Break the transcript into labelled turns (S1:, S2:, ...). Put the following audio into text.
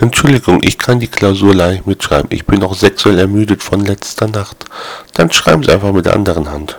S1: Entschuldigung, ich kann die Klausur leider nicht mitschreiben. Ich bin noch sexuell ermüdet von letzter Nacht. Dann schreiben Sie einfach mit der anderen Hand.